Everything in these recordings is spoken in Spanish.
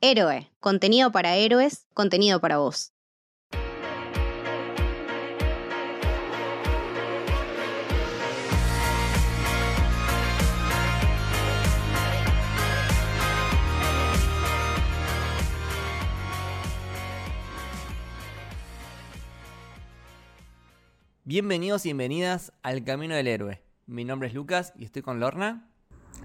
Héroe, contenido para héroes, contenido para vos. Bienvenidos y bienvenidas al Camino del Héroe. Mi nombre es Lucas y estoy con Lorna.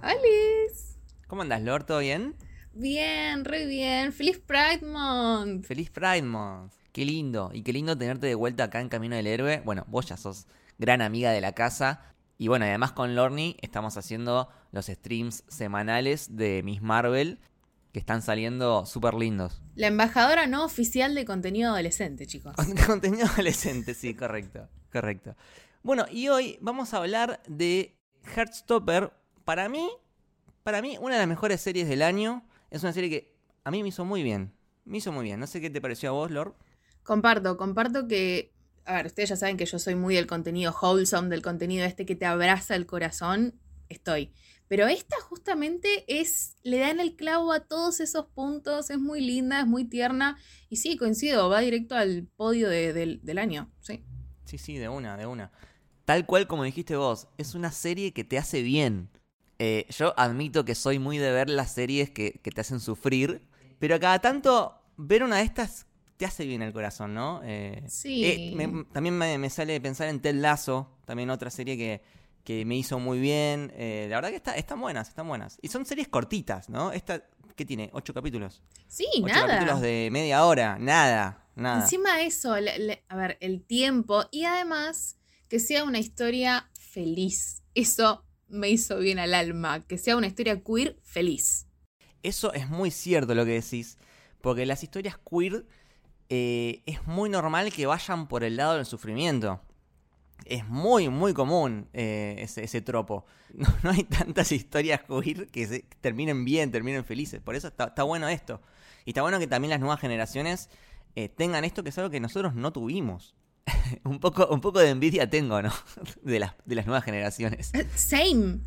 ¡Alice! ¿Cómo andas, Lor? ¿Todo bien? Bien, re bien. ¡Feliz Pride Month! ¡Feliz Pride Month! Qué lindo. Y qué lindo tenerte de vuelta acá en Camino del Héroe. Bueno, vos ya sos gran amiga de la casa. Y bueno, además con Lorny estamos haciendo los streams semanales de Miss Marvel que están saliendo súper lindos. La embajadora no oficial de contenido adolescente, chicos. Contenido adolescente, sí, correcto. Correcto. Bueno, y hoy vamos a hablar de Heartstopper. Para mí, para mí, una de las mejores series del año. Es una serie que a mí me hizo muy bien. Me hizo muy bien. No sé qué te pareció a vos, Lord. Comparto, comparto que. A ver, ustedes ya saben que yo soy muy del contenido wholesome, del contenido este que te abraza el corazón. Estoy. Pero esta justamente es. Le dan el clavo a todos esos puntos. Es muy linda, es muy tierna. Y sí, coincido, va directo al podio del año. Sí. Sí, sí, de una, de una. Tal cual como dijiste vos, es una serie que te hace bien. Eh, yo admito que soy muy de ver las series que, te hacen sufrir, pero a cada tanto ver una de estas te hace bien el corazón, ¿no? Eh, sí. Eh, también me, sale pensar en Ted Lasso, también otra serie que, que me hizo muy bien. la verdad que está, están buenas, están buenas. Y son series cortitas, ¿no? Esta, ¿qué tiene? ¿Ocho capítulos? Sí, Ocho nada. capítulos de media hora, nada. Encima de eso, a ver, el tiempo y además que sea una historia feliz. Eso me hizo bien al alma, que sea una historia queer feliz. Eso es muy cierto lo que decís, porque las historias queer eh, es muy normal que vayan por el lado del sufrimiento. Es muy, muy común eh, ese, tropo. No, hay tantas historias queer que, se, terminen bien, terminen felices. Por eso está, está bueno esto. Y está bueno que también las nuevas generaciones eh, tengan esto que es algo que nosotros no tuvimos. un, poco, un poco de envidia tengo, ¿no? de, las, de las nuevas generaciones. Eh, same.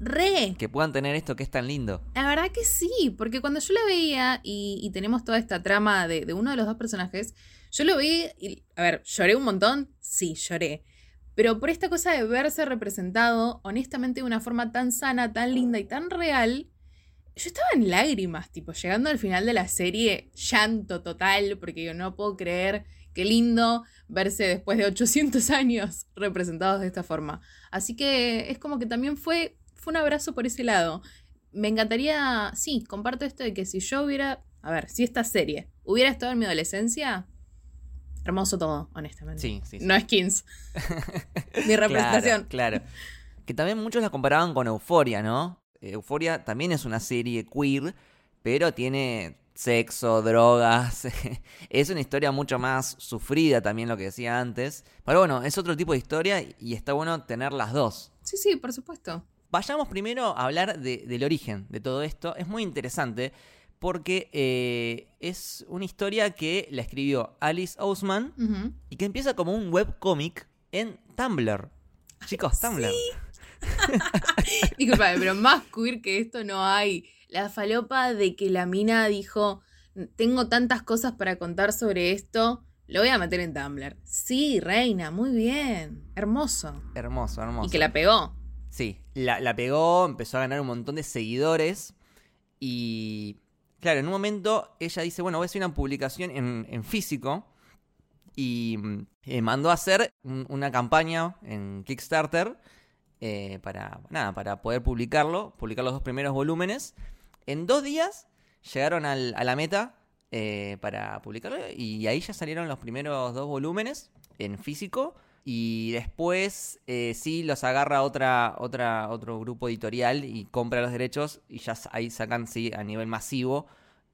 Re. Que puedan tener esto que es tan lindo. La verdad que sí, porque cuando yo la veía y, tenemos toda esta trama de, uno de los dos personajes, yo lo vi y, a ver, ¿lloré un montón? Sí, lloré. Pero por esta cosa de verse representado, honestamente, de una forma tan sana, tan linda y tan real, yo estaba en lágrimas, tipo, llegando al final de la serie, llanto total, porque yo no puedo creer qué lindo verse después de 800 años representados de esta forma. Así que es como que también fue, fue un abrazo por ese lado. Me encantaría, sí, comparto esto de que si yo hubiera, a ver, si esta serie hubiera estado en mi adolescencia, hermoso todo, honestamente. Sí, sí. No es Kings. mi representación. Claro, claro. Que también muchos la comparaban con Euforia, ¿no? Euforia también es una serie queer, pero tiene sexo, drogas. es una historia mucho más sufrida también lo que decía antes. Pero bueno, es otro tipo de historia y está bueno tener las dos. Sí, sí, por supuesto. Vayamos primero a hablar del origen de todo esto. Es muy interesante porque eh, es una historia que la escribió Alice Ousman y que empieza como un webcomic en Tumblr. Chicos, Tumblr. Disculpame, pero más queer que esto no hay. La falopa de que la mina dijo, tengo tantas cosas para contar sobre esto, lo voy a meter en Tumblr. Sí, reina, muy bien. Hermoso. Hermoso, hermoso. Y que la pegó. Sí, la, pegó, empezó a ganar un montón de seguidores y... Claro, en un momento ella dice, bueno, voy a hacer una publicación en, físico y eh, mandó a hacer una campaña en Kickstarter eh, para, nada, para poder publicarlo, publicar los dos primeros volúmenes. En dos días llegaron a la meta eh, para publicarlo y ahí ya salieron los primeros dos volúmenes en físico. Y después eh, sí los agarra otra, otra, otro grupo editorial y compra los derechos y ya ahí sacan sí, a nivel masivo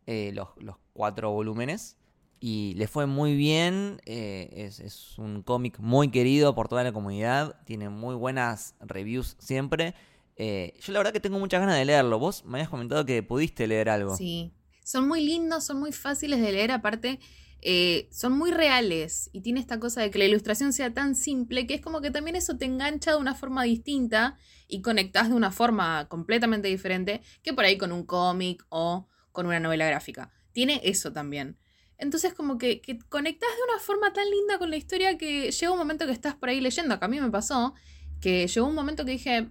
los, los cuatro volúmenes y le fue muy bien. Eh, es, un cómic muy querido por toda la comunidad. Tiene muy buenas reviews siempre. Eh, yo la verdad que tengo muchas ganas de leerlo. Vos me habías comentado que pudiste leer algo. Sí. Son muy lindos, son muy fáciles de leer. Aparte, eh, son muy reales. Y tiene esta cosa de que la ilustración sea tan simple que es como que también eso te engancha de una forma distinta y conectás de una forma completamente diferente que por ahí con un cómic o con una novela gráfica. Tiene eso también. Entonces como que, que conectás de una forma tan linda con la historia que llega un momento que estás por ahí leyendo, que a mí me pasó, que llegó un momento que dije,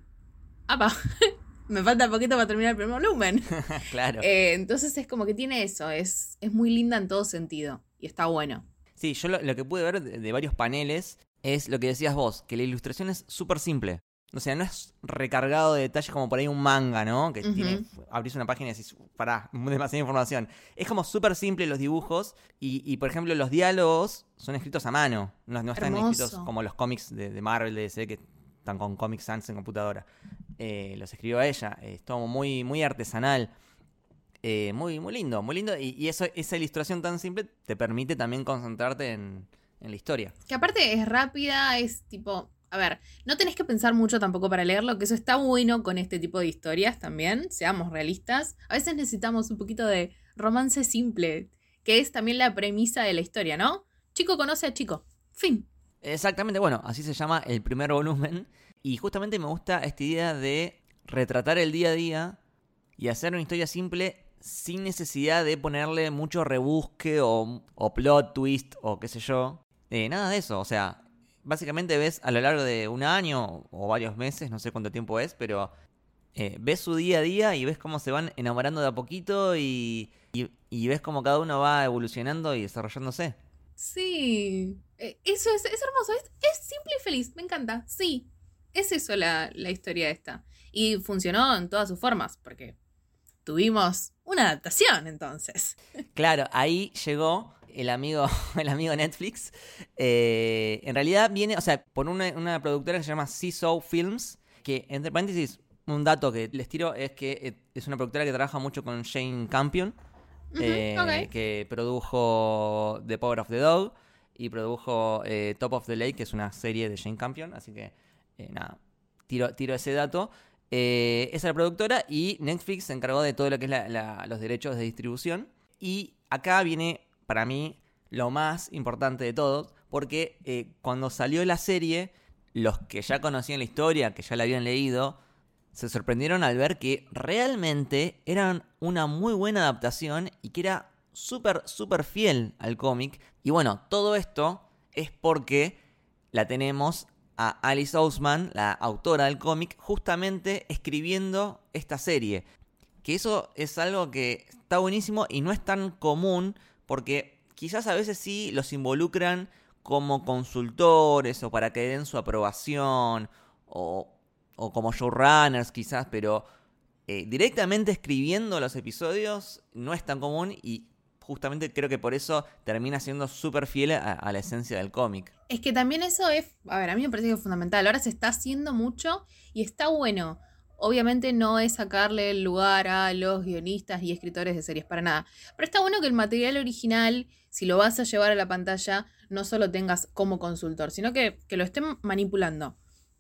apa, me falta poquito para terminar el primer volumen. claro. Eh, entonces es como que tiene eso, es, es muy linda en todo sentido y está bueno. Sí, yo lo, lo que pude ver de, de varios paneles es lo que decías vos, que la ilustración es súper simple. O sea, no es recargado de detalles como por ahí un manga, ¿no? Que Ujú. tiene, abrís una página y decís, pará, demasiada información. Es como súper simple los dibujos y, y, por ejemplo, los diálogos son escritos a mano. No, no están Hermoso. escritos como los cómics de, de Marvel, de DC, que están con Comic Sans en computadora. Eh, los escribió ella. Es todo muy, muy artesanal. Eh, muy, muy lindo, muy lindo. Y, eso, esa ilustración tan simple te permite también concentrarte en, en la historia. Que aparte es rápida, es tipo, a ver, no tenés que pensar mucho tampoco para leerlo, que eso está bueno con este tipo de historias también, seamos realistas. A veces necesitamos un poquito de romance simple, que es también la premisa de la historia, ¿no? Chico conoce a chico. Fin. Exactamente, bueno, así se llama el primer volumen. Y justamente me gusta esta idea de retratar el día a día y hacer una historia simple sin necesidad de ponerle mucho rebusque o, plot twist o qué sé yo. Eh, nada de eso, o sea, básicamente ves a lo largo de un año o varios meses, no sé cuánto tiempo es, pero eh, ves su día a día y ves cómo se van enamorando de a poquito y, y ves cómo cada uno va evolucionando y desarrollándose. Sí. Eh, Eso es, es hermoso, es, es simple y feliz, me encanta. Sí. Es eso la, la historia esta. Y funcionó en todas sus formas, porque tuvimos una adaptación entonces. Claro, ahí llegó el amigo, el amigo Netflix. Eh, en realidad viene, o sea, por una, una productora que se llama Seesaw Films, que entre paréntesis, un dato que les tiro es que eh, es una productora que trabaja mucho con Shane Campion, Eh, que produjo The Power of the Dog y produjo eh, Top of the Lake, que es una serie de Shane Campion, así que eh, nada, tiro, tiro ese dato. Eh, esa es la productora y Netflix se encargó de todo lo que es la- la- los derechos de distribución. Y acá viene, para mí, lo más importante de todo, porque cuando salió la serie, los que ya conocían la historia, que ya la habían leído, se sorprendieron al ver que realmente eran una muy buena adaptación y que era súper, súper fiel al cómic. Y bueno, todo esto es porque la tenemos a Alice Ousman, la autora del cómic, justamente escribiendo esta serie. Que eso es algo que está buenísimo y no es tan común porque quizás a veces sí los involucran como consultores o para que den su aprobación o, o como showrunners quizás, pero eh, directamente escribiendo los episodios no es tan común y justamente creo que por eso termina siendo súper fiel a, la esencia del cómic. Es que también eso es, a ver, a mí me parece que es fundamental. Ahora se está haciendo mucho y está bueno. Obviamente no es sacarle el lugar a los guionistas y escritores de series para nada. Pero está bueno que el material original, si lo vas a llevar a la pantalla, no solo tengas como consultor, sino que, que lo estén manipulando.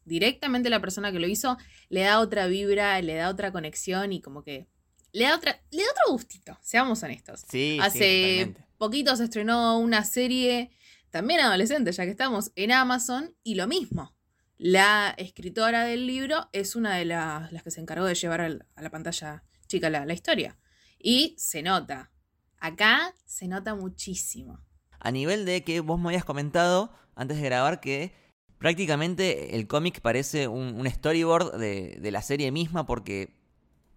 Directamente la persona que lo hizo le da otra vibra, le da otra conexión y como que le da otra, le da otro gustito, seamos honestos. Sí, Hace sí, poquito se estrenó una serie, también adolescente, ya que estamos en Amazon, y lo mismo. La escritora del libro es una de las, las que se encargó de llevar a la pantalla chica la, la historia. Y se nota. Acá se nota muchísimo. A nivel de que vos me habías comentado antes de grabar que prácticamente el cómic parece un, storyboard de, la serie misma porque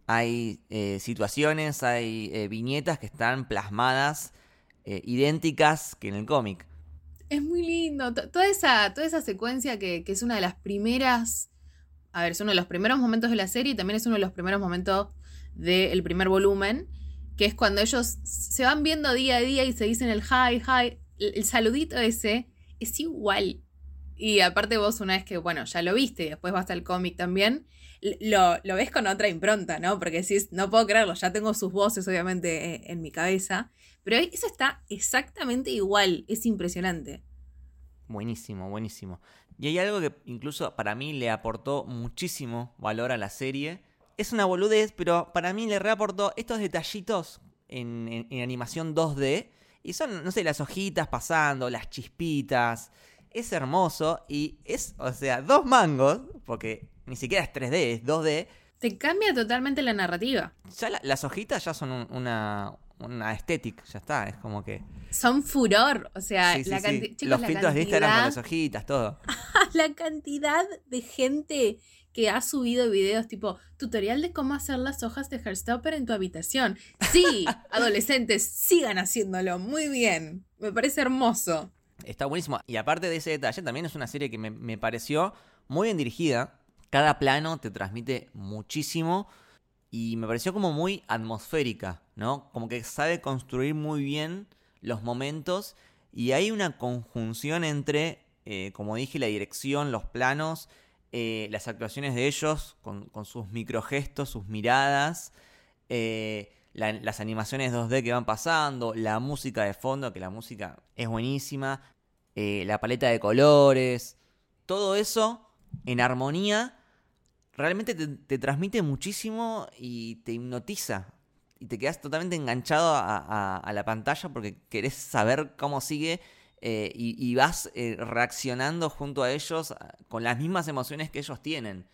hay eh, situaciones, hay eh, viñetas que están plasmadas eh, idénticas que en el cómic. Es muy lindo. to- Toda esa, toda esa secuencia que, es una de las primeras. A ver, es uno de los primeros momentos de la serie y también es uno de los primeros momentos del primer volumen. Que es cuando ellos se van viendo día a día y se dicen el hi, hi. El saludito ese es igual. Y aparte vos una vez que, bueno, ya lo viste y después vas al cómic también, lo, lo ves con otra impronta, ¿no? Porque decís, no puedo creerlo, ya tengo sus voces obviamente eh, en mi cabeza. Pero eso está exactamente igual, es impresionante. Buenísimo, buenísimo. Y hay algo que incluso para mí le aportó muchísimo valor a la serie. Es una boludez, pero para mí le reaportó estos detallitos en, en- en animación 2D. Y son, no sé, las hojitas pasando, las chispitas. Es hermoso y es, o sea, dos mangos, porque ni siquiera es 3D, es 2D. Te cambia totalmente la narrativa. Ya la- las hojitas ya son un- una, una estética, ya está. Es como que. Son furor. O sea, Sí, sí, la sí. chicos, Los la filtros de Instagram con cantidad- las hojitas, todo. la cantidad de gente que ha subido videos tipo tutorial de cómo hacer las hojas de Heartstopper en tu habitación. Sí, adolescentes, sigan haciéndolo. Muy bien. Me parece hermoso. Está buenísimo. Y aparte de ese detalle, también es una serie que me, me pareció muy bien dirigida. Cada plano te transmite muchísimo. Y me pareció como muy atmosférica, ¿no? Como que sabe construir muy bien los momentos. Y hay una conjunción entre, eh, como dije, la dirección, los planos, eh, las actuaciones de ellos, con, sus microgestos, sus miradas. eh, la- las animaciones 2D que van pasando, la música de fondo, que la música es buenísima, eh, la paleta de colores, todo eso en armonía realmente te, te transmite muchísimo y te hipnotiza. Y te quedas totalmente enganchado a, la pantalla porque querés saber cómo sigue eh, y, vas eh, reaccionando junto a ellos con las mismas emociones que ellos tienen.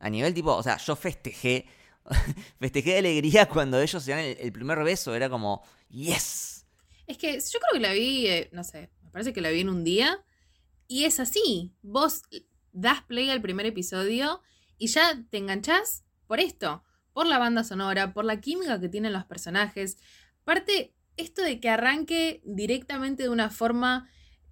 A nivel tipo, o sea, yo festejé, festejé de alegría cuando ellos se dan el, primer beso, era como, yes. Es que yo creo que la vi, eh, no sé, me parece que la vi en un día. Y es así. Vos das play al primer episodio y ya te enganchás por esto. Por la banda sonora, por la química que tienen los personajes. Aparte, esto de que arranque directamente de una forma.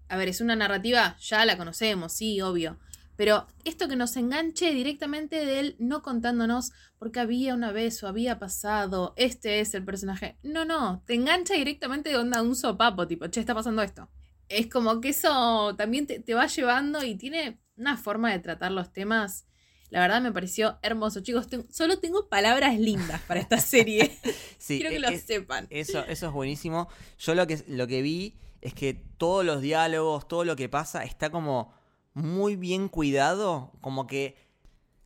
A ver, es una narrativa, ya la conocemos, sí, obvio. Pero esto que nos enganche directamente de él, no contándonos porque había una vez o había pasado, este es el personaje. No, no, te engancha directamente de onda un sopapo, tipo, che, está pasando esto. Es como que eso también te, te va llevando y tiene una forma de tratar los temas. La verdad me pareció hermoso. Chicos, solo tengo palabras lindas para esta serie. Sí, Quiero que e- lo es- sepan. Eso, eso es buenísimo. Yo lo que, lo que vi es que todos los diálogos, todo lo que pasa, está como muy bien cuidado. Como que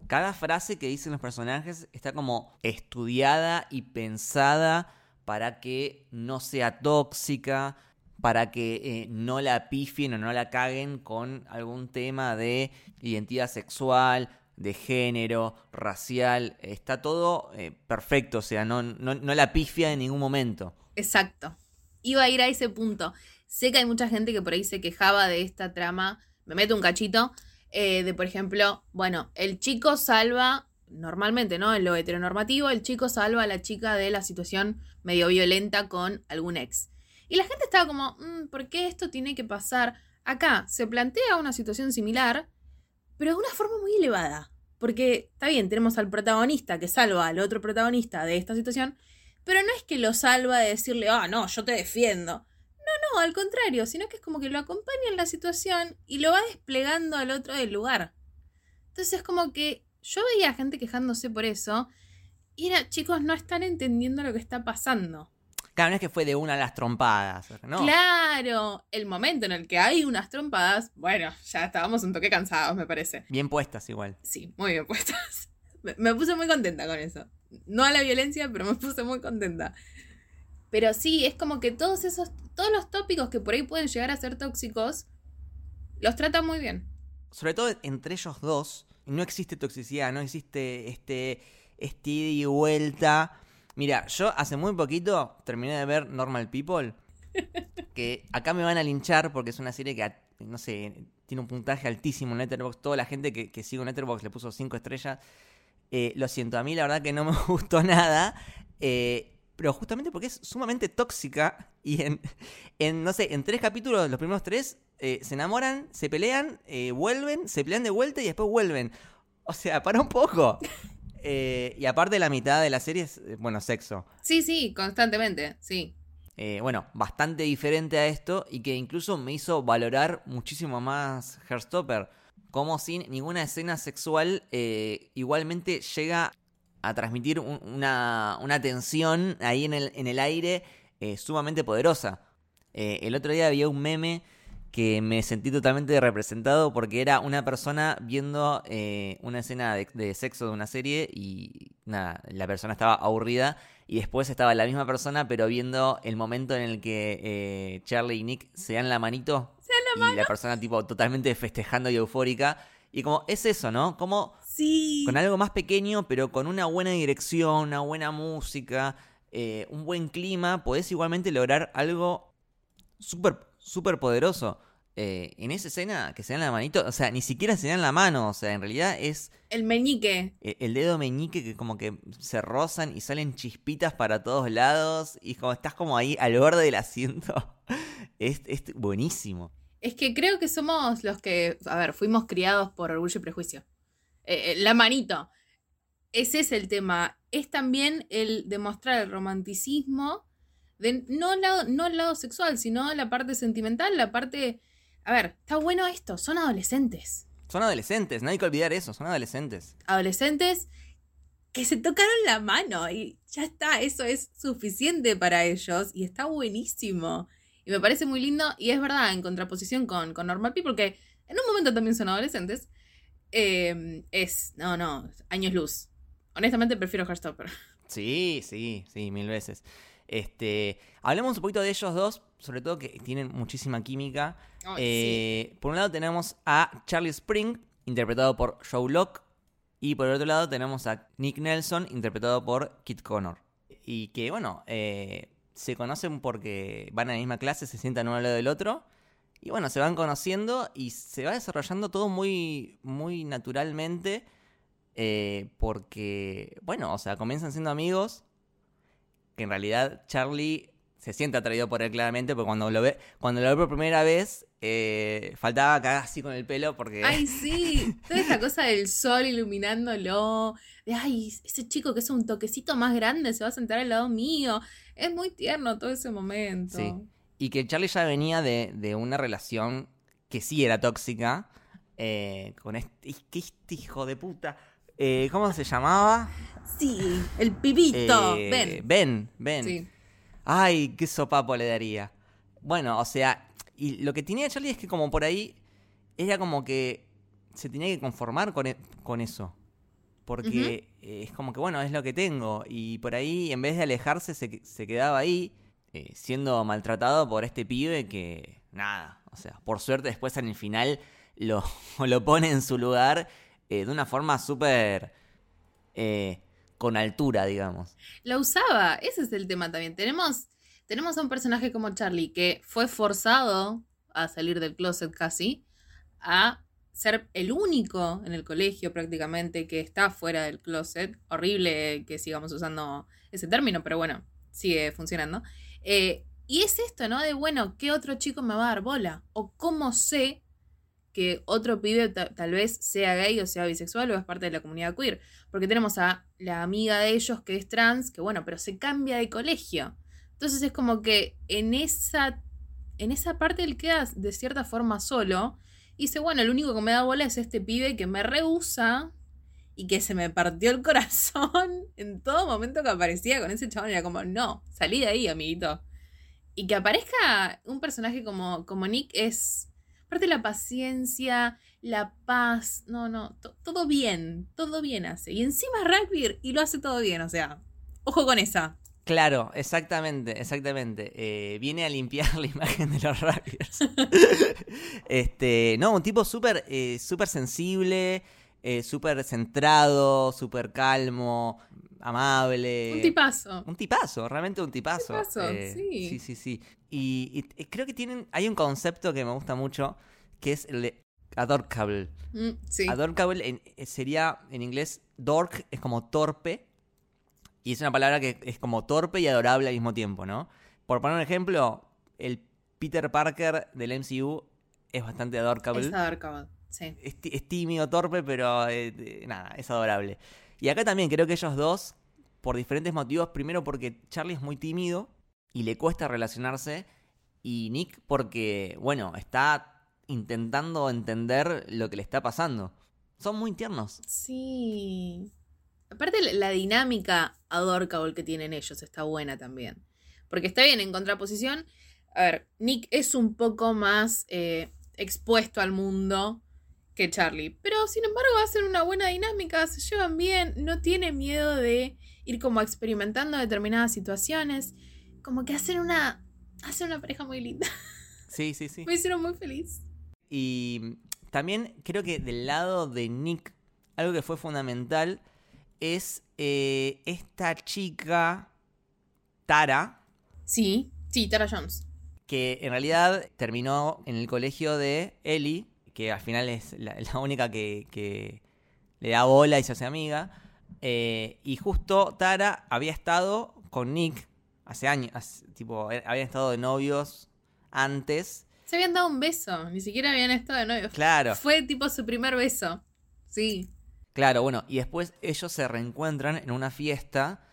cada frase que dicen los personajes está como estudiada y pensada para que no sea tóxica, para que eh, no la pifien o no la caguen con algún tema de identidad sexual, de género, racial. Está todo eh, perfecto, o sea, no, no, no la pifia en ningún momento. Exacto. Iba a ir a ese punto. Sé que hay mucha gente que por ahí se quejaba de esta trama. Me meto un cachito. eh, de, por ejemplo, bueno, el chico salva, normalmente, ¿no? En lo heteronormativo, el chico salva a la chica de la situación medio violenta con algún ex. Y la gente estaba como, "Mm, ¿por qué esto tiene que pasar? Acá se plantea una situación similar, pero de una forma muy elevada. Porque está bien, tenemos al protagonista que salva al otro protagonista de esta situación, pero no es que lo salva de decirle, ah, no, yo te defiendo. No, al contrario, sino que es como que lo acompaña en la situación y lo va desplegando al otro del lugar. Entonces es como que yo veía gente quejándose por eso y era, chicos, no están entendiendo lo que está pasando. Claro, no es que fue de una a las trompadas, ¿no? Claro, el momento en el que hay unas trompadas, bueno, ya estábamos un toque cansados, me parece. Bien puestas igual. Sí, muy bien puestas. Me, me puse muy contenta con eso. No a la violencia, pero me puse muy contenta. Pero sí, es como que todos esos, todos los tópicos que por ahí pueden llegar a ser tóxicos, los trata muy bien. Sobre todo entre ellos dos, no existe toxicidad, no existe este, este ida y vuelta. Mira, yo hace muy poquito terminé de ver Normal People, que acá me van a linchar porque es una serie que, no sé, tiene un puntaje altísimo en Letterboxd. Toda la gente que, que sigue en Letterboxd le puso 5 estrellas. Eh, lo siento, a mí la verdad que no me gustó nada. eh, pero justamente porque es sumamente tóxica y en, en, no sé, en tres capítulos, los primeros tres, eh, se enamoran, se pelean, eh, vuelven, se pelean de vuelta y después vuelven. O sea, para un poco. Eh, y aparte la mitad de la serie es, bueno, sexo. Sí, sí, constantemente, sí. Eh, bueno, bastante diferente a esto y que incluso me hizo valorar muchísimo más Herstopper. Como sin ninguna escena sexual eh, igualmente llega a transmitir un- una, una tensión ahí en el, en el aire eh, sumamente poderosa. Eh, el otro día había un meme que me sentí totalmente representado porque era una persona viendo eh, una escena de, de sexo de una serie y nada, la persona estaba aburrida y después estaba la misma persona pero viendo el momento en el que eh, Charlie y Nick se dan la manito y la persona tipo totalmente festejando y eufórica Y como es eso, ¿no? Como Sí. con algo más pequeño, pero con una buena dirección, una buena música, eh, un buen clima, podés igualmente lograr algo súper, súper poderoso. Eh, en esa escena que se dan la manito, o sea, ni siquiera se dan la mano, o sea, en realidad es El meñique. eh, el dedo meñique que como que se rozan y salen chispitas para todos lados y como estás como ahí al borde del asiento. es, es buenísimo. Es que creo que somos los que, a ver, fuimos criados por orgullo y prejuicio. Eh, eh, la manito. Ese es el tema. Es también el demostrar el romanticismo de no el lado, no el lado sexual, sino la parte sentimental, la parte... A ver, está bueno esto, son adolescentes. Son adolescentes, no hay que olvidar eso, son adolescentes. Adolescentes que se tocaron la mano y ya está, eso es suficiente para ellos y está buenísimo. Y me parece muy lindo y es verdad, en contraposición con, con Normal People, que en un momento también son adolescentes, eh, es, no, no, años luz. Honestamente prefiero Heartstopper. Sí, sí, sí, mil veces. Este, hablemos un poquito de ellos dos, sobre todo que tienen muchísima química. Eh, Por un lado tenemos a Charlie Spring, interpretado por Joe Locke, y por el otro lado tenemos a Nick Nelson, interpretado por Kit Connor. Y que, bueno, eh, se conocen porque van a la misma clase, se sientan uno al lado del otro, y bueno, se van conociendo y se va desarrollando todo muy, muy naturalmente, eh, porque, bueno, o sea, comienzan siendo amigos, que en realidad Charlie se siente atraído por él claramente, porque cuando lo ve, cuando lo ve por primera vez, eh, faltaba cagar así con el pelo porque... Ay, sí, toda esa cosa del sol iluminándolo, de ay, ese chico que es un toquecito más grande se va a sentar al lado mío. Es muy tierno todo ese momento. Sí. Y que Charlie ya venía de, de una relación que sí era tóxica eh, con este, ¿qué este hijo de puta. Eh, ¿Cómo se llamaba? Sí, el pibito, Eh, ven. Ben, Ben. Sí. Ay, qué sopapo le daría. Bueno, o sea, y lo que tenía Charlie es que como por ahí era como que se tenía que conformar con, e- con eso. Porque eh, es como que, bueno, es lo que tengo. Y por ahí, en vez de alejarse, se, se quedaba ahí eh, siendo maltratado por este pibe que, nada, o sea, por suerte después en el final lo, lo pone en su lugar eh, de una forma súper... eh, con altura, digamos. La usaba, ese es el tema también. Tenemos, tenemos a un personaje como Charlie que fue forzado a salir del closet casi, a ser el único en el colegio prácticamente que está fuera del closet. Horrible que sigamos usando ese término, pero bueno, sigue funcionando. Eh, y es esto, ¿no? De, bueno, ¿qué otro chico me va a dar bola? ¿O cómo sé que otro pibe ta- tal vez sea gay o sea bisexual o es parte de la comunidad queer? Porque tenemos a la amiga de ellos que es trans, que bueno, pero se cambia de colegio. Entonces es como que en esa, en esa parte él queda de cierta forma solo. Y dice, bueno, el único que me da bola es este pibe que me rehúsa y que se me partió el corazón en todo momento que aparecía con ese chabón. Era como, no, salí de ahí, amiguito. Y que aparezca un personaje como, como Nick es. Aparte la paciencia, la paz. No, no, to- todo bien. Todo bien hace. Y encima es y lo hace todo bien. O sea, ojo con esa. Claro, exactamente, exactamente. Eh, viene a limpiar la imagen de los Raptors. este, no, un tipo súper eh, súper sensible, eh, súper centrado, súper calmo, amable. Un tipazo. Un tipazo, realmente un tipazo. tipazo, Eh, sí. Sí, sí, sí. Y, y creo que tienen, hay un concepto que me gusta mucho, que es el de adorkable. Mm, sí. Adorkable en- eh, sería en inglés dork, es como torpe. Y es una palabra que es como torpe y adorable al mismo tiempo, ¿no? Por poner un ejemplo, el Peter Parker del MCU es bastante adorkable. Es adorkable, Sí. Es, tímido, torpe, pero eh, nada, es adorable. Y acá también creo que ellos dos, por diferentes motivos, primero porque Charlie es muy tímido y le cuesta relacionarse, y Nick porque, bueno, está intentando entender lo que le está pasando. Son muy tiernos. Sí. Aparte la, dinámica adorkable que tienen ellos está buena también. Porque está bien, en contraposición, a ver, Nick es un poco más eh, expuesto al mundo que Charlie. Pero sin embargo hacen una buena dinámica, se llevan bien, no tiene miedo de ir como experimentando determinadas situaciones. Como que hacen una, hacen una pareja muy linda. Sí, sí, sí. Me hicieron muy feliz. Y también creo que del lado de Nick, algo que fue fundamental es eh, esta chica, Tara, Sí, sí, Tara Jones. que en realidad terminó en el colegio de Ellie, que al final es la, la única que, que le da bola y se hace amiga. Eh, y justo Tara había estado con Nick hace años, hace- tipo, eh, habían estado de novios antes. Se habían dado un beso, ni siquiera habían estado de novios. Claro, Fue tipo su primer beso. Sí. Claro, bueno, y después ellos se reencuentran en una fiesta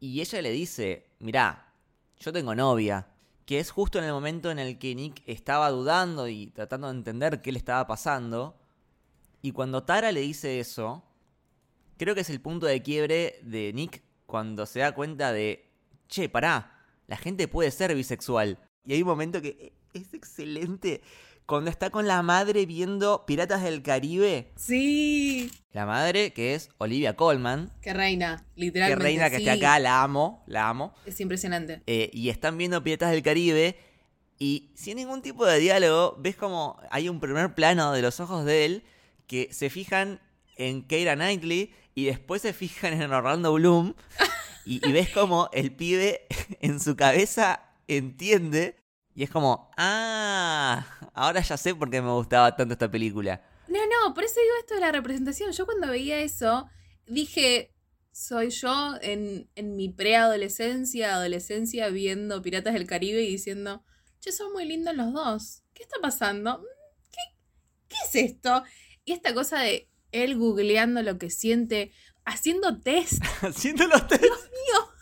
y ella le dice, mirá, yo tengo novia, que es justo en el momento en el que Nick estaba dudando y tratando de entender qué le estaba pasando. Y cuando Tara le dice eso, creo que es el punto de quiebre de Nick cuando se da cuenta de, che, pará, la gente puede ser bisexual. Y hay un momento que es excelente. Cuando está con la madre viendo Piratas del Caribe, Sí. la madre que es Olivia Colman, Qué reina, que literalmente. reina que sí. esté acá, la amo, la amo. Es impresionante. Eh, y están viendo Piratas del Caribe y sin ningún tipo de diálogo ves como hay un primer plano de los ojos de él que se fijan en Keira Knightley y después se fijan en Orlando Bloom y, y ves como el pibe en su cabeza entiende y es como, ah, ahora ya sé por qué me gustaba tanto esta película. No, no, por eso digo esto de la representación. Yo cuando veía eso, dije, soy yo en, en mi preadolescencia, adolescencia, viendo Piratas del Caribe y diciendo, che, son muy lindos los dos. ¿Qué está pasando? Mm, ¿Qué, qué es esto? Y esta cosa de él googleando lo que siente, haciendo test. Haciendo los test. mío.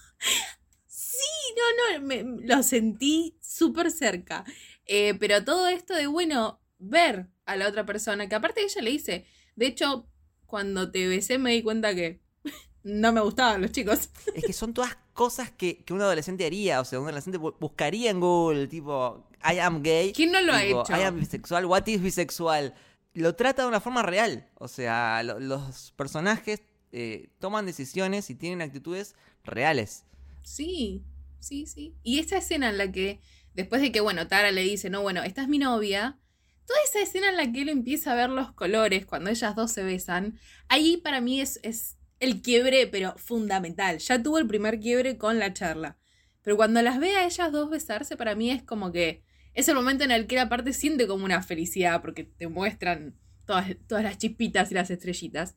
No, me- lo sentí súper cerca. Eh, pero todo esto de, bueno, ver a la otra persona, que aparte ella le dice, de hecho, cuando te besé me di cuenta que no me gustaban los chicos. Es que son todas cosas que, que un adolescente haría. O sea, un adolescente bu- buscaría en Google, tipo, I am gay. ¿Quién no lo ha hecho? I am bisexual, what is bisexual. Lo trata de una forma real. O sea, lo- los personajes eh, toman decisiones y tienen actitudes reales. Sí, sí, sí. Y esa escena en la que, después de que, bueno, Tara le dice, no, bueno, esta es mi novia, toda esa escena en la que él empieza a ver los colores cuando ellas dos se besan, ahí para mí es, es el quiebre, pero fundamental. Ya tuvo el primer quiebre con la charla. Pero cuando las ve a ellas dos besarse, para mí es como que es el momento en el que la parte siente como una felicidad, porque te muestran todas, todas las chispitas y las estrellitas.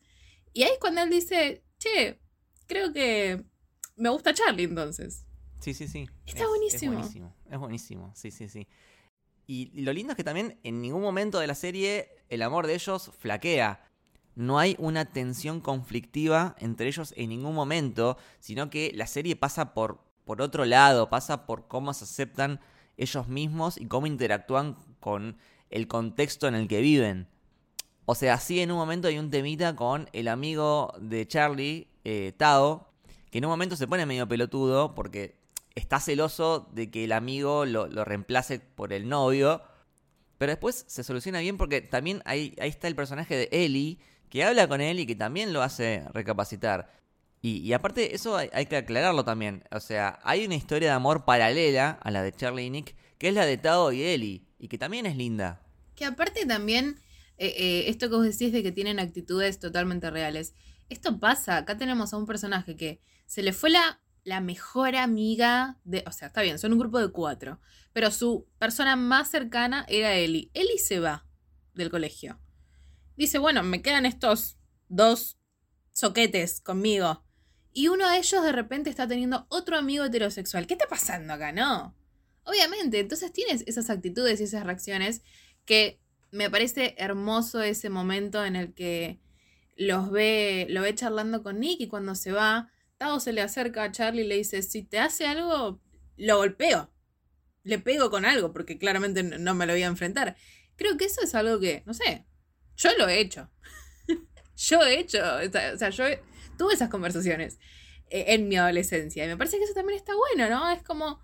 Y ahí es cuando él dice, che, creo que me gusta Charlie entonces. Sí, sí, sí. Está Es- buenísimo. Es buenísimo. Es buenísimo. Sí, sí, sí. Y lo lindo es que también en ningún momento de la serie el amor de ellos flaquea. No hay una tensión conflictiva entre ellos en ningún momento, sino que la serie pasa por, por otro lado, pasa por cómo se aceptan ellos mismos y cómo interactúan con el contexto en el que viven. O sea, sí en un momento hay un temita con el amigo de Charlie, eh, Tao, que en un momento se pone medio pelotudo porque está celoso de que el amigo lo, lo reemplace por el novio. Pero después se soluciona bien porque también ahí, ahí está el personaje de Ellie, que habla con él y que también lo hace recapacitar. Y, y aparte, eso hay, que aclararlo también. O sea, hay una historia de amor paralela a la de Charlie y Nick, que es la de Tao y Ellie, y que también es linda. Que aparte también, eh, eh, esto que vos decís de que tienen actitudes totalmente reales. Esto pasa, acá tenemos a un personaje que se le fue la, la mejor amiga de... O sea, está bien, son un grupo de cuatro. Pero su persona más cercana era Eli. Eli se va del colegio. Dice, bueno, me quedan estos dos soquetes conmigo. Y uno de ellos de repente está teniendo otro amigo heterosexual. ¿Qué está pasando acá, no? Obviamente, entonces tienes esas actitudes y esas reacciones que me parece hermoso ese momento en el que los ve, lo ve charlando con Nick y cuando se va, Tao se le acerca a Charlie y le dice, si te hace algo, lo golpeo. Le pego con algo, porque claramente no me lo voy a enfrentar. Creo que eso es algo que, no sé, yo lo he hecho. yo he hecho, o sea, yo tuve esas conversaciones eh, en mi adolescencia. Y me parece que eso también está bueno, ¿no? Es como,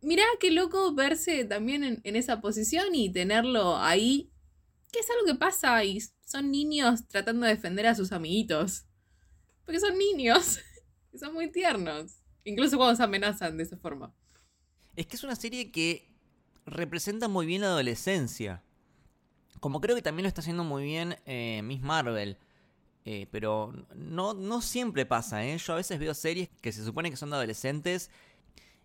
mirá qué loco verse también en, en esa posición y tenerlo ahí, que es algo que pasa y son niños tratando de defender a sus amiguitos. Porque son niños son muy tiernos. Incluso cuando se amenazan de esa forma. Es que es una serie que representa muy bien la adolescencia. Como creo que también lo está haciendo muy bien eh, Miss Marvel. Eh, pero no, no siempre pasa, ¿eh? Yo a veces veo series que se supone que son de adolescentes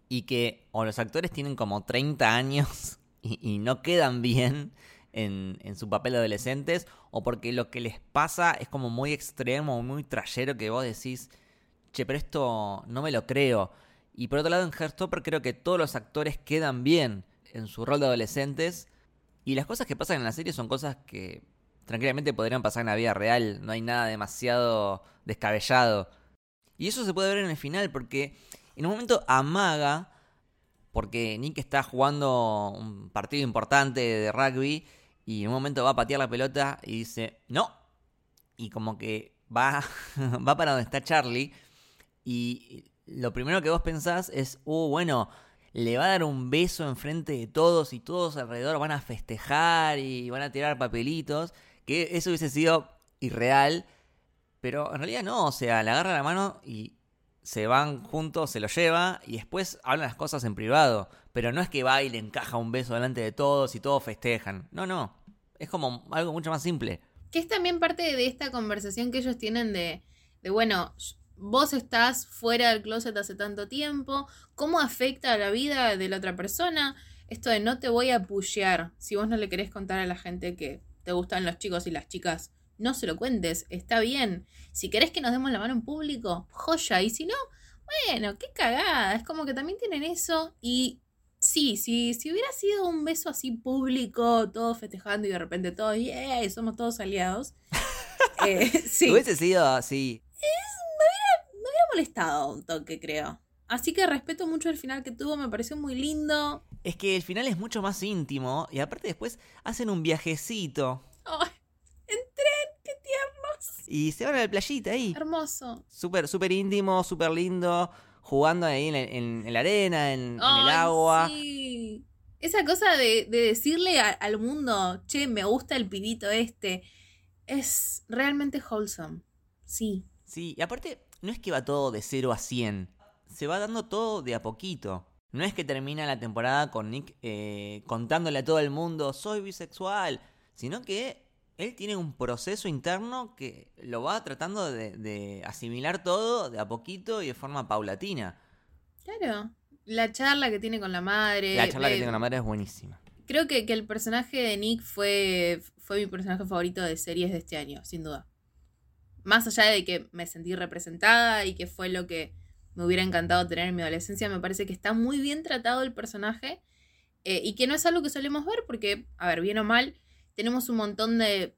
y que o los actores tienen como 30 años y, y no quedan bien en, en, su papel de adolescentes, o porque lo que les pasa es como muy extremo, muy trayero que vos decís, che, pero esto no me lo creo. Y por otro lado, en Heartstopper creo que todos los actores quedan bien en su rol de adolescentes. Y las cosas que pasan en la serie son cosas que tranquilamente podrían pasar en la vida real. No hay nada demasiado descabellado. Y eso se puede ver en el final porque en un momento amaga, porque Nick está jugando un partido importante de rugby y en un momento va a patear la pelota y dice, no. Y como que va, va para donde está Charlie y lo primero que vos pensás es, uh, bueno, le va a dar un beso enfrente de todos y todos alrededor van a festejar y van a tirar papelitos, que eso hubiese sido irreal, pero en realidad no, o sea, le agarra la mano y se van juntos, se lo lleva y después hablan las cosas en privado, pero no es que va y le encaja un beso delante de todos y todos festejan, no, no, es como algo mucho más simple. Que es también parte de esta conversación que ellos tienen de, de bueno, vos estás fuera del closet hace tanto tiempo, cómo afecta a la vida de la otra persona. Esto de no te voy a pushear si vos no le querés contar a la gente que te gustan los chicos y las chicas. No se lo cuentes, está bien. Si querés que nos demos la mano en público, joya. Y si no, bueno, qué cagada. Es como que también tienen eso. Y sí, sí si hubiera sido un beso así público, todos festejando y de repente todos, yeah, somos todos aliados. eh, sí. Hubiese sido así. Es molestado un toque, creo. Así que respeto mucho el final que tuvo, me pareció muy lindo. Es que el final es mucho más íntimo y aparte después hacen un viajecito. ¡Ay! ¡En tren! ¡Qué tiernos! Y se van a la playita ahí. Hermoso. Súper, súper íntimo, súper lindo. Jugando ahí en, en, la arena, en, en, el agua. Sí. Esa cosa de, de decirle a, al mundo, che, me gusta el pibito este, es realmente wholesome. Sí. Sí, y aparte, no es que va todo de 0 a 100. Se va dando todo de a poquito. No es que termina la temporada con Nick eh, contándole a todo el mundo, soy bisexual, sino que él tiene un proceso interno que lo va tratando de, de, asimilar todo de a poquito y de forma paulatina. Claro, la charla que tiene con la madre. La charla que tiene con la madre es buenísima. Creo que, que el personaje de Nick fue, fue mi personaje favorito de series de este año, sin duda más allá de que me sentí representada y que fue lo que me hubiera encantado tener en mi adolescencia, me parece que está muy bien tratado el personaje eh, y que no es algo que solemos ver porque, a ver, bien o mal, tenemos un montón de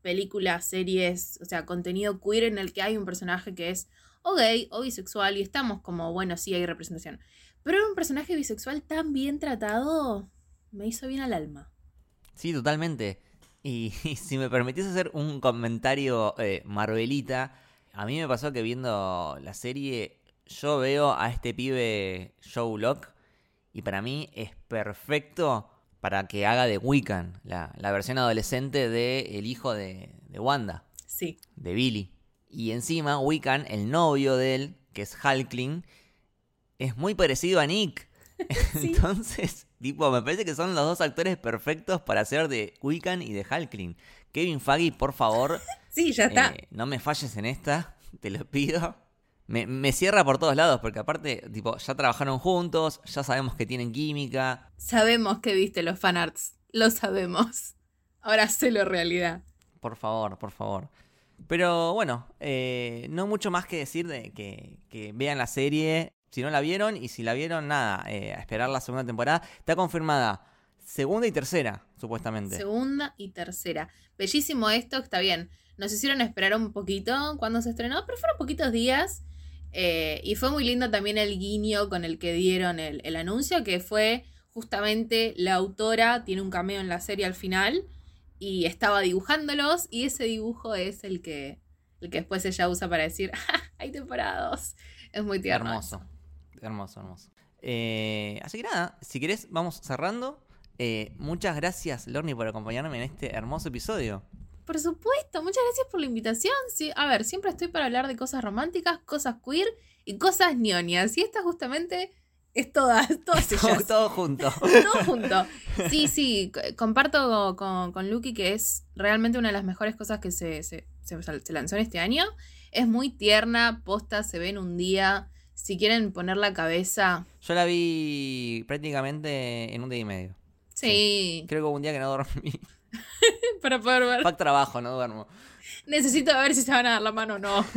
películas, series, o sea, contenido queer en el que hay un personaje que es o gay o bisexual y estamos como, bueno, sí hay representación. Pero un personaje bisexual tan bien tratado me hizo bien al alma. Sí, totalmente. Y, si me permitís hacer un comentario eh, Marvelita, a mí me pasó que viendo la serie, yo veo a este pibe Joe Locke y para mí es perfecto para que haga de Wiccan, la, la versión adolescente de el hijo de, de, Wanda. Sí. De Billy. Y encima Wiccan, el novio de él, que es Hulkling, es muy parecido a Nick. Sí. Entonces, tipo, me parece que son los dos actores perfectos para hacer de Wiccan y de Halkling. Kevin Faggy, por favor. sí, ya está. Eh, no me falles en esta, te lo pido. Me, me, cierra por todos lados, porque aparte, tipo, ya trabajaron juntos, ya sabemos que tienen química. Sabemos que viste los fanarts, lo sabemos. Ahora lo realidad. Por favor, por favor. Pero bueno, eh, no mucho más que decir de que, que vean la serie si no la vieron y si la vieron, nada, eh, a esperar la segunda temporada. Está confirmada segunda y tercera, supuestamente. Segunda y tercera. Bellísimo esto, está bien. Nos hicieron esperar un poquito cuando se estrenó, pero fueron poquitos días. Eh, y fue muy lindo también el guiño con el que dieron el, el, anuncio, que fue justamente la autora, tiene un cameo en la serie al final, y estaba dibujándolos, y ese dibujo es el que, el que después ella usa para decir, ¡Ah, hay temporadas. Es muy tierno. Hermoso. Hermoso, hermoso. Eh, así que nada, si querés, vamos cerrando. Eh, muchas gracias, Lorni, por acompañarme en este hermoso episodio. Por supuesto, muchas gracias por la invitación. Sí, a ver, siempre estoy para hablar de cosas románticas, cosas queer y cosas ñoñas. Y esta justamente Es todas, todas todo, ellas. todo junto. Todo junto. Sí, sí, comparto con, con Lucky que es realmente una de las mejores cosas que se, se, se- se lanzó en este año. Es muy tierna, posta, se ve en un día. Si quieren poner la cabeza, Yo la vi prácticamente en un día y medio. sí, Creo que hubo un día que no dormí. para poder ver. Pack trabajo, no duermo. Necesito ver si se van a dar la mano o no.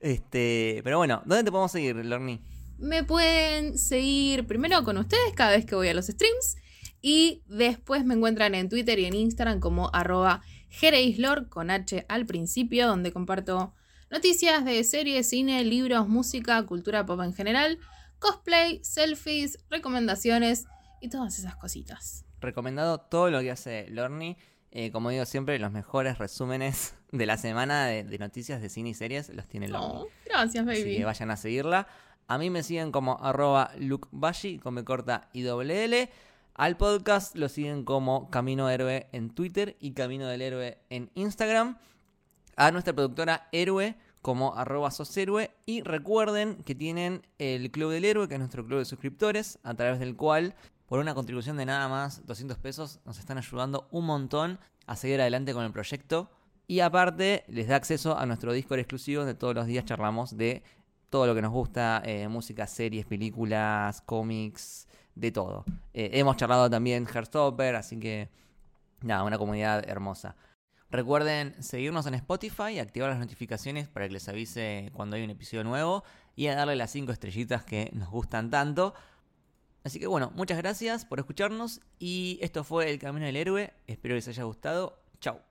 Este, pero bueno, ¿dónde te podemos seguir, Lorni? Me pueden seguir primero con ustedes cada vez que voy a los streams. Y después me encuentran en Twitter y en Instagram como arroba jereislor con H al principio, donde comparto noticias de series, cine, libros, música, cultura pop en general, cosplay, selfies, recomendaciones y todas esas cositas. Recomendado todo lo que hace Lorni. Eh, como digo siempre, los mejores resúmenes de la semana de, de noticias de cine y series los tiene Lorni. Oh, gracias, Así baby. que vayan a seguirla. A mí me siguen como arroba lukebashi con me corta y doble L. Al podcast lo siguen como Camino Héroe en Twitter y Camino del Héroe en Instagram. A nuestra productora Héroe como arroba soshéroe. Y recuerden que tienen el Club del Héroe, que es nuestro club de suscriptores, a través del cual, por una contribución de nada más 200 pesos, nos están ayudando un montón a seguir adelante con el proyecto. Y aparte, les da acceso a nuestro Discord exclusivo donde todos los días charlamos de todo lo que nos gusta, eh, música, series, películas, cómics, de todo. Eh, hemos charlado también Heartstopper, así que nada, una comunidad hermosa. Recuerden seguirnos en Spotify activar las notificaciones para que les avise cuando hay un episodio nuevo y a darle las 5 estrellitas que nos gustan tanto. Así que bueno, muchas gracias por escucharnos y esto fue El Camino del Héroe. Espero que les haya gustado. Chao.